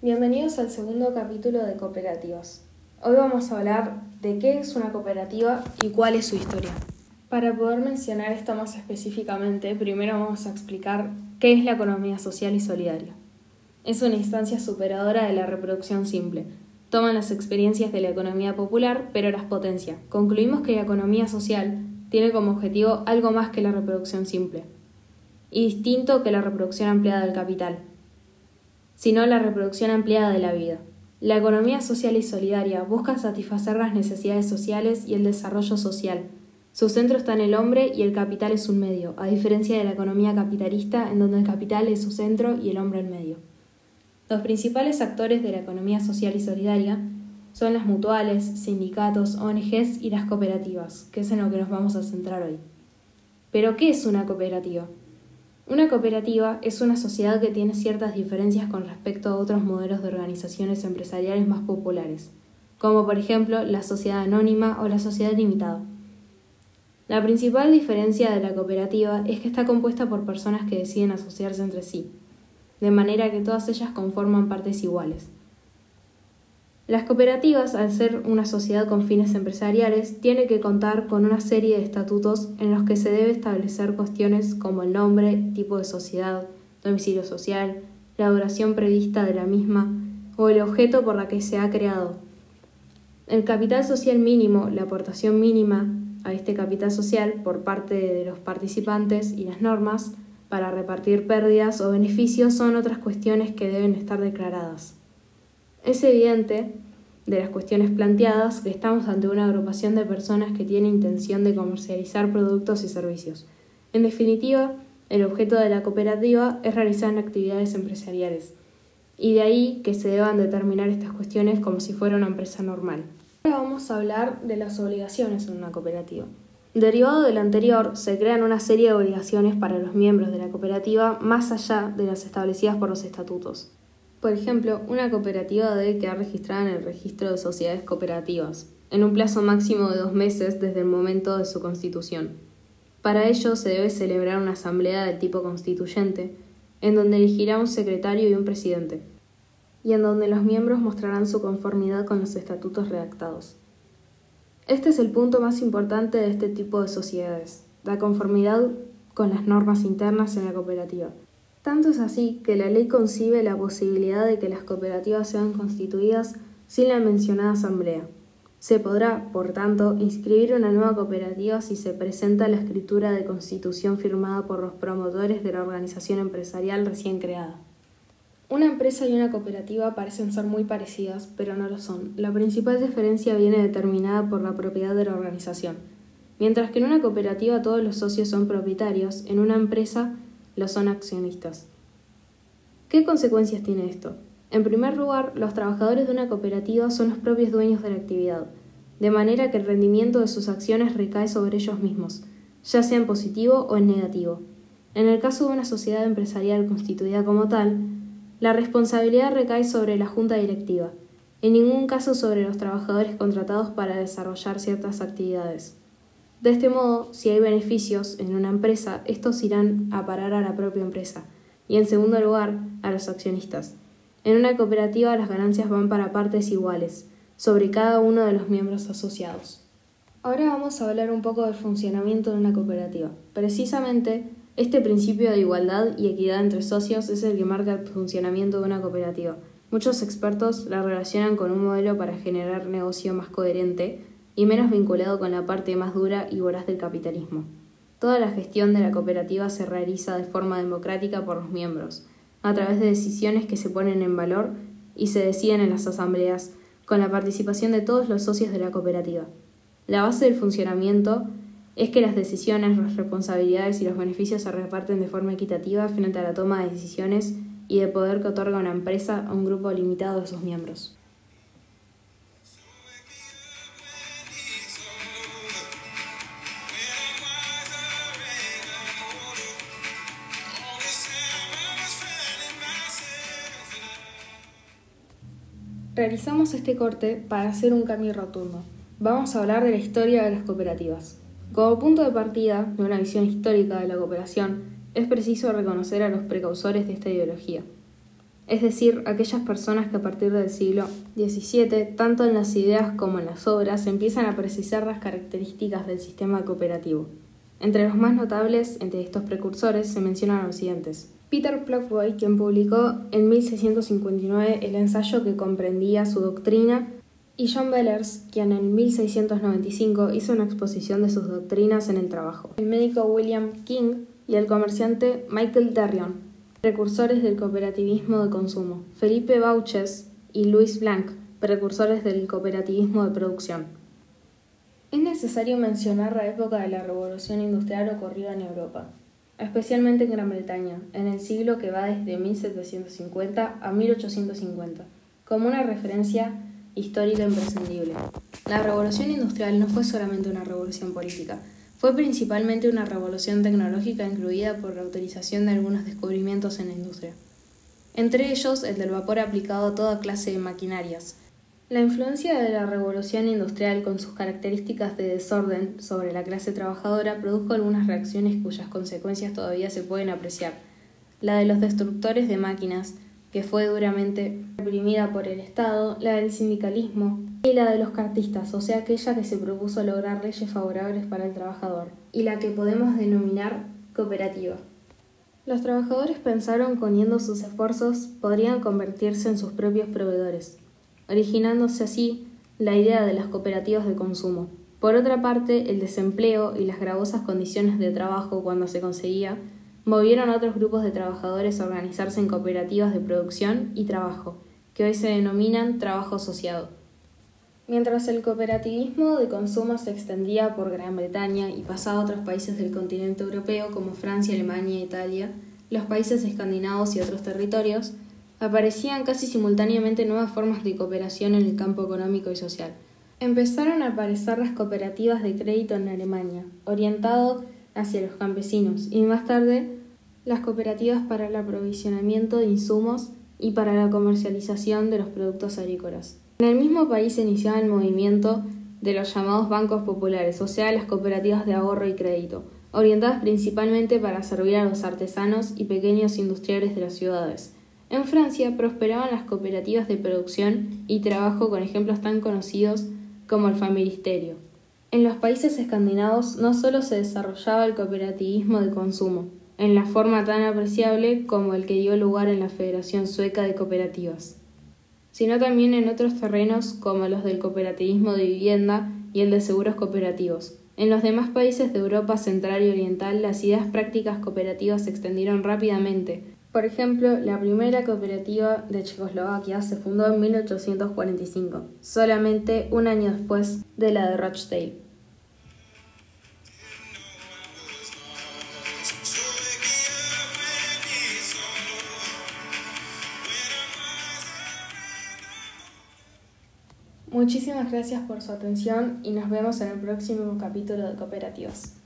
Bienvenidos al segundo capítulo de Cooperativas. Hoy vamos a hablar de qué es una cooperativa y cuál es su historia. Para poder mencionar esto más específicamente, primero vamos a explicar qué es la economía social y solidaria. Es una instancia superadora de la reproducción simple. Toma las experiencias de la economía popular, pero las potencia. Concluimos que la economía social tiene como objetivo algo más que la reproducción simple, y distinto que la reproducción ampliada del capital, sino la reproducción ampliada de la vida. La economía social y solidaria busca satisfacer las necesidades sociales y el desarrollo social. Su centro está en el hombre y el capital es un medio, a diferencia de la economía capitalista en donde el capital es su centro y el hombre el medio. Los principales actores de la economía social y solidaria son las mutuales, sindicatos, ONGs y las cooperativas, que es en lo que nos vamos a centrar hoy. Pero, ¿qué es una cooperativa? Una cooperativa es una sociedad que tiene ciertas diferencias con respecto a otros modelos de organizaciones empresariales más populares, como por ejemplo la sociedad anónima o la sociedad limitada. La principal diferencia de la cooperativa es que está compuesta por personas que deciden asociarse entre sí, de manera que todas ellas conforman partes iguales. Las cooperativas, al ser una sociedad con fines empresariales, tienen que contar con una serie de estatutos en los que se debe establecer cuestiones como el nombre, tipo de sociedad, domicilio social, la duración prevista de la misma o el objeto por la que se ha creado. El capital social mínimo, la aportación mínima a este capital social por parte de los participantes y las normas para repartir pérdidas o beneficios son otras cuestiones que deben estar declaradas. Es evidente de las cuestiones planteadas que estamos ante una agrupación de personas que tiene intención de comercializar productos y servicios. En definitiva, el objeto de la cooperativa es realizar actividades empresariales, y de ahí que se deban determinar estas cuestiones como si fuera una empresa normal. Ahora vamos a hablar de las obligaciones en una cooperativa. Derivado del anterior, se crean una serie de obligaciones para los miembros de la cooperativa más allá de las establecidas por los estatutos. Por ejemplo, una cooperativa debe quedar registrada en el registro de sociedades cooperativas, en un plazo máximo de dos meses desde el momento de su constitución. Para ello se debe celebrar una asamblea del tipo constituyente, en donde elegirá un secretario y un presidente, y en donde los miembros mostrarán su conformidad con los estatutos redactados. Este es el punto más importante de este tipo de sociedades, la conformidad con las normas internas en la cooperativa. Tanto es así que la ley concibe la posibilidad de que las cooperativas sean constituidas sin la mencionada asamblea. Se podrá, por tanto, inscribir una nueva cooperativa si se presenta la escritura de constitución firmada por los promotores de la organización empresarial recién creada. Una empresa y una cooperativa parecen ser muy parecidas, pero no lo son. La principal diferencia viene determinada por la propiedad de la organización. Mientras que en una cooperativa todos los socios son propietarios, en una empresa lo son accionistas. ¿Qué consecuencias tiene esto? En primer lugar, los trabajadores de una cooperativa son los propios dueños de la actividad, de manera que el rendimiento de sus acciones recae sobre ellos mismos, ya sea en positivo o en negativo. En el caso de una sociedad empresarial constituida como tal, la responsabilidad recae sobre la junta directiva, en ningún caso sobre los trabajadores contratados para desarrollar ciertas actividades. De este modo, si hay beneficios en una empresa, estos irán a parar a la propia empresa y, en segundo lugar, a los accionistas. En una cooperativa las ganancias van para partes iguales, sobre cada uno de los miembros asociados. Ahora vamos a hablar un poco del funcionamiento de una cooperativa. Precisamente, este principio de igualdad y equidad entre socios es el que marca el funcionamiento de una cooperativa. Muchos expertos la relacionan con un modelo para generar negocio más coherente, y menos vinculado con la parte más dura y voraz del capitalismo. Toda la gestión de la cooperativa se realiza de forma democrática por los miembros, a través de decisiones que se ponen en valor y se deciden en las asambleas, con la participación de todos los socios de la cooperativa. La base del funcionamiento es que las decisiones, las responsabilidades y los beneficios se reparten de forma equitativa frente a la toma de decisiones y de poder que otorga una empresa a un grupo limitado de sus miembros. Realizamos este corte para hacer un cambio rotundo. Vamos a hablar de la historia de las cooperativas. Como punto de partida de una visión histórica de la cooperación, es preciso reconocer a los precursores de esta ideología. es decir, aquellas personas que a partir del siglo XVII, tanto en las ideas como en las obras, empiezan a precisar las características del sistema cooperativo. Entre los más notables entre estos precursores se mencionan los siguientes. Peter Plockboy, quien publicó en 1659 el ensayo que comprendía su doctrina, y John Bellers, quien en 1695 hizo una exposición de sus doctrinas en el trabajo. El médico William King y el comerciante Michael Darrion, precursores del cooperativismo de consumo, Felipe Bauches y Louis Blanc, precursores del cooperativismo de producción. Es necesario mencionar la época de la revolución industrial ocurrida en Europa, especialmente en Gran Bretaña, en el siglo que va desde 1750 a 1850, como una referencia histórica imprescindible. La revolución industrial no fue solamente una revolución política, fue principalmente una revolución tecnológica incluida por la utilización de algunos descubrimientos en la industria, entre ellos el del vapor aplicado a toda clase de maquinarias. La influencia de la revolución industrial con sus características de desorden sobre la clase trabajadora produjo algunas reacciones cuyas consecuencias todavía se pueden apreciar. La de los destructores de máquinas, que fue duramente reprimida por el Estado, la del sindicalismo y la de los cartistas, o sea aquella que se propuso lograr leyes favorables para el trabajador, y la que podemos denominar cooperativa. Los trabajadores pensaron que uniendo sus esfuerzos podrían convertirse en sus propios proveedores, originándose así la idea de las cooperativas de consumo. Por otra parte, el desempleo y las gravosas condiciones de trabajo cuando se conseguía movieron a otros grupos de trabajadores a organizarse en cooperativas de producción y trabajo, que hoy se denominan trabajo asociado. Mientras el cooperativismo de consumo se extendía por Gran Bretaña y pasaba a otros países del continente europeo como Francia, Alemania Italia, los países escandinavos y otros territorios, aparecían casi simultáneamente nuevas formas de cooperación en el campo económico y social. Empezaron a aparecer las cooperativas de crédito en Alemania, orientado hacia los campesinos, y más tarde las cooperativas para el aprovisionamiento de insumos y para la comercialización de los productos agrícolas. En el mismo país se iniciaba el movimiento de los llamados bancos populares, o sea, las cooperativas de ahorro y crédito, orientadas principalmente para servir a los artesanos y pequeños industriales de las ciudades. En Francia prosperaban las cooperativas de producción y trabajo con ejemplos tan conocidos como el familisterio. En los países escandinavos no solo se desarrollaba el cooperativismo de consumo, en la forma tan apreciable como el que dio lugar en la Federación Sueca de Cooperativas, sino también en otros terrenos como los del cooperativismo de vivienda y el de seguros cooperativos. En los demás países de Europa Central y Oriental las ideas prácticas cooperativas se extendieron rápidamente. Por ejemplo, la primera cooperativa de Checoslovaquia se fundó en 1845, solamente un año después de la de Rochdale. Muchísimas gracias por su atención y nos vemos en el próximo capítulo de Cooperativas.